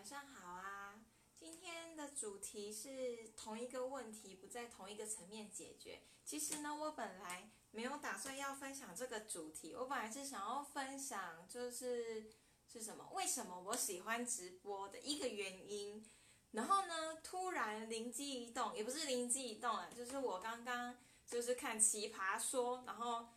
晚上好啊！今天的主题是同一个问题不在同一个层面解决。其实呢，我本来没有打算要分享这个主题，我本来是想要分享就是是什么？为什么我喜欢直播的一个原因。然后呢，突然灵机一动，也不是灵机一动啊，就是我刚刚就是看奇葩说，然后。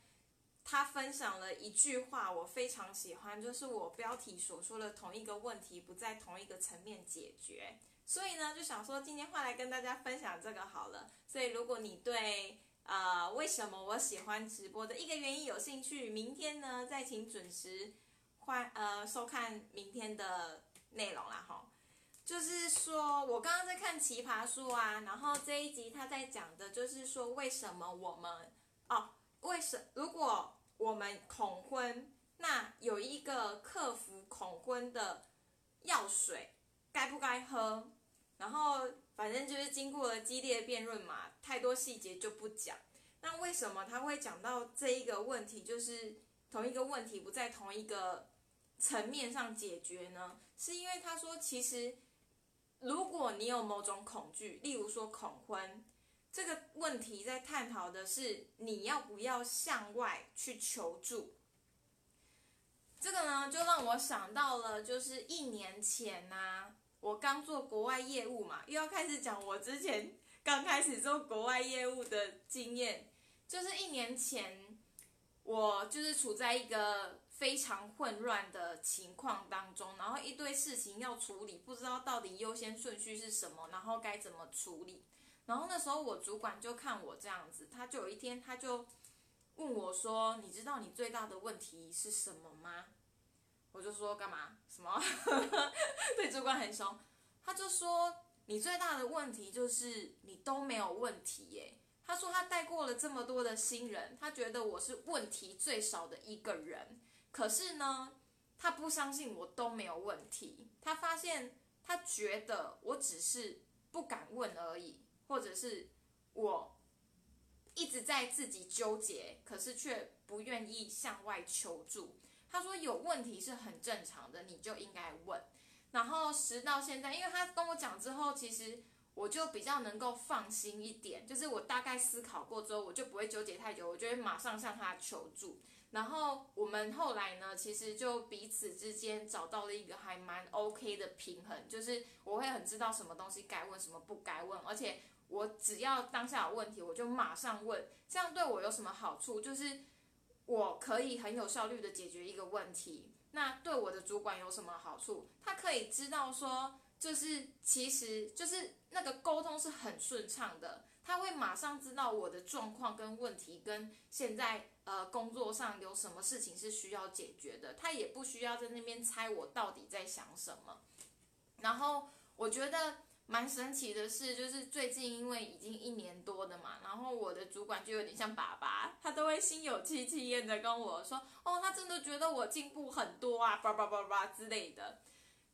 他分享了一句话，我非常喜欢，就是我标题所说的同一个问题不在同一个层面解决，所以呢，就想说今天换来跟大家分享这个好了。所以如果你对呃为什么我喜欢直播的一个原因有兴趣，明天呢再请准时换呃收看明天的内容啦哈。就是说我刚刚在看奇葩说啊，然后这一集他在讲的就是说为什么我们哦。为什如果我们恐婚，那有一个克服恐婚的药水，该不该喝？然后反正就是经过了激烈的辩论嘛，太多细节就不讲。那为什么他会讲到这一个问题，就是同一个问题不在同一个层面上解决呢？是因为他说，其实如果你有某种恐惧，例如说恐婚。这个问题在探讨的是你要不要向外去求助。这个呢，就让我想到了，就是一年前呐，我刚做国外业务嘛，又要开始讲我之前刚开始做国外业务的经验。就是一年前，我就是处在一个非常混乱的情况当中，然后一堆事情要处理，不知道到底优先顺序是什么，然后该怎么处理。然后那时候我主管就看我这样子，他就有一天他就问我说：“你知道你最大的问题是什么吗？”我就说：“干嘛？什么？” 对主管很凶，他就说：“你最大的问题就是你都没有问题耶。”他说他带过了这么多的新人，他觉得我是问题最少的一个人。可是呢，他不相信我都没有问题。他发现他觉得我只是不敢问而已。或者是我一直在自己纠结，可是却不愿意向外求助。他说有问题是很正常的，你就应该问。然后时到现在，因为他跟我讲之后，其实我就比较能够放心一点，就是我大概思考过之后，我就不会纠结太久，我就会马上向他求助。然后我们后来呢，其实就彼此之间找到了一个还蛮 OK 的平衡，就是我会很知道什么东西该问，什么不该问，而且。我只要当下有问题，我就马上问，这样对我有什么好处？就是我可以很有效率的解决一个问题。那对我的主管有什么好处？他可以知道说，就是其实就是那个沟通是很顺畅的，他会马上知道我的状况跟问题，跟现在呃工作上有什么事情是需要解决的，他也不需要在那边猜我到底在想什么。然后我觉得。蛮神奇的是，就是最近因为已经一年多的嘛，然后我的主管就有点像爸爸，他都会心有戚戚焉的跟我说，哦，他真的觉得我进步很多啊，叭叭叭叭之类的。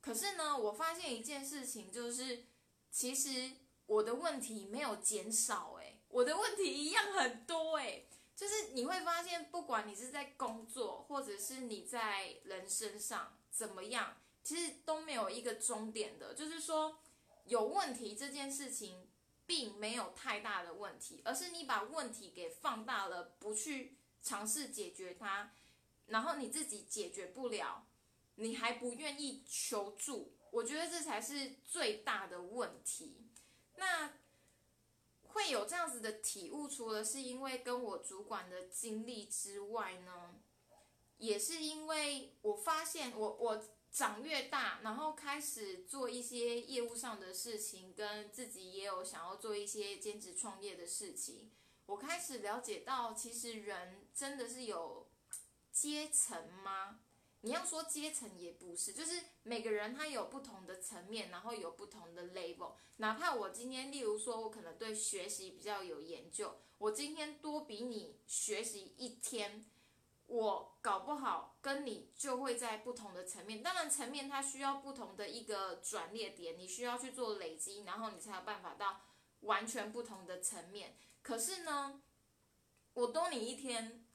可是呢，我发现一件事情，就是其实我的问题没有减少，诶，我的问题一样很多，诶，就是你会发现，不管你是在工作，或者是你在人身上怎么样，其实都没有一个终点的，就是说。有问题这件事情并没有太大的问题，而是你把问题给放大了，不去尝试解决它，然后你自己解决不了，你还不愿意求助，我觉得这才是最大的问题。那会有这样子的体悟，除了是因为跟我主管的经历之外呢，也是因为我发现我我。长越大，然后开始做一些业务上的事情，跟自己也有想要做一些兼职创业的事情。我开始了解到，其实人真的是有阶层吗？你要说阶层也不是，就是每个人他有不同的层面，然后有不同的 level。哪怕我今天，例如说，我可能对学习比较有研究，我今天多比你学习一天。我搞不好跟你就会在不同的层面，当然层面它需要不同的一个转捩点，你需要去做累积，然后你才有办法到完全不同的层面。可是呢，我多你一天，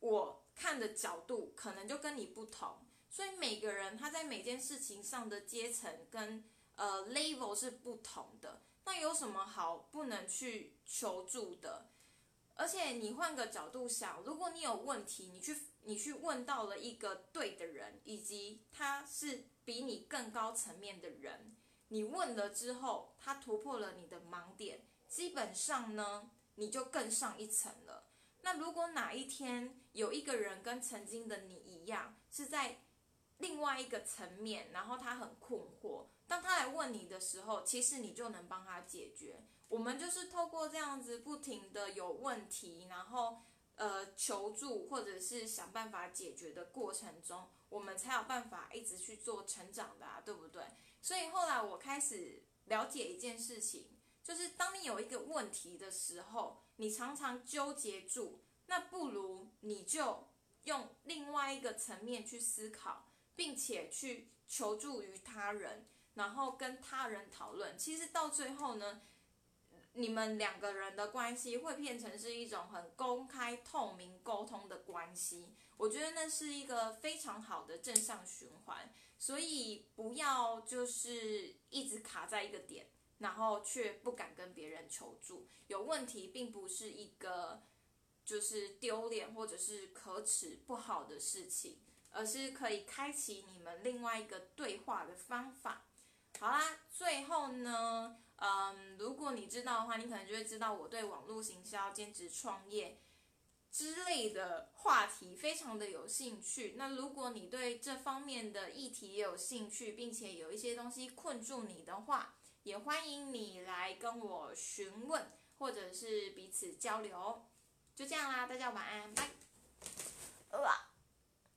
我看的角度可能就跟你不同。所以每个人他在每件事情上的阶层跟呃 level 是不同的。那有什么好不能去求助的？而且你换个角度想，如果你有问题，你去你去问到了一个对的人，以及他是比你更高层面的人，你问了之后，他突破了你的盲点，基本上呢，你就更上一层了。那如果哪一天有一个人跟曾经的你一样，是在另外一个层面，然后他很困惑，当他来问你的时候，其实你就能帮他解决。我们就是透过这样子不停的有问题，然后呃求助或者是想办法解决的过程中，我们才有办法一直去做成长的，啊，对不对？所以后来我开始了解一件事情，就是当你有一个问题的时候。你常常纠结住，那不如你就用另外一个层面去思考，并且去求助于他人，然后跟他人讨论。其实到最后呢，你们两个人的关系会变成是一种很公开、透明沟通的关系。我觉得那是一个非常好的正向循环，所以不要就是一直卡在一个点。然后却不敢跟别人求助，有问题并不是一个就是丢脸或者是可耻不好的事情，而是可以开启你们另外一个对话的方法。好啦，最后呢，嗯，如果你知道的话，你可能就会知道我对网络行销、兼职创业之类的话题非常的有兴趣。那如果你对这方面的议题也有兴趣，并且有一些东西困住你的话，也欢迎你来跟我询问，或者是彼此交流。就这样啦，大家晚安，拜。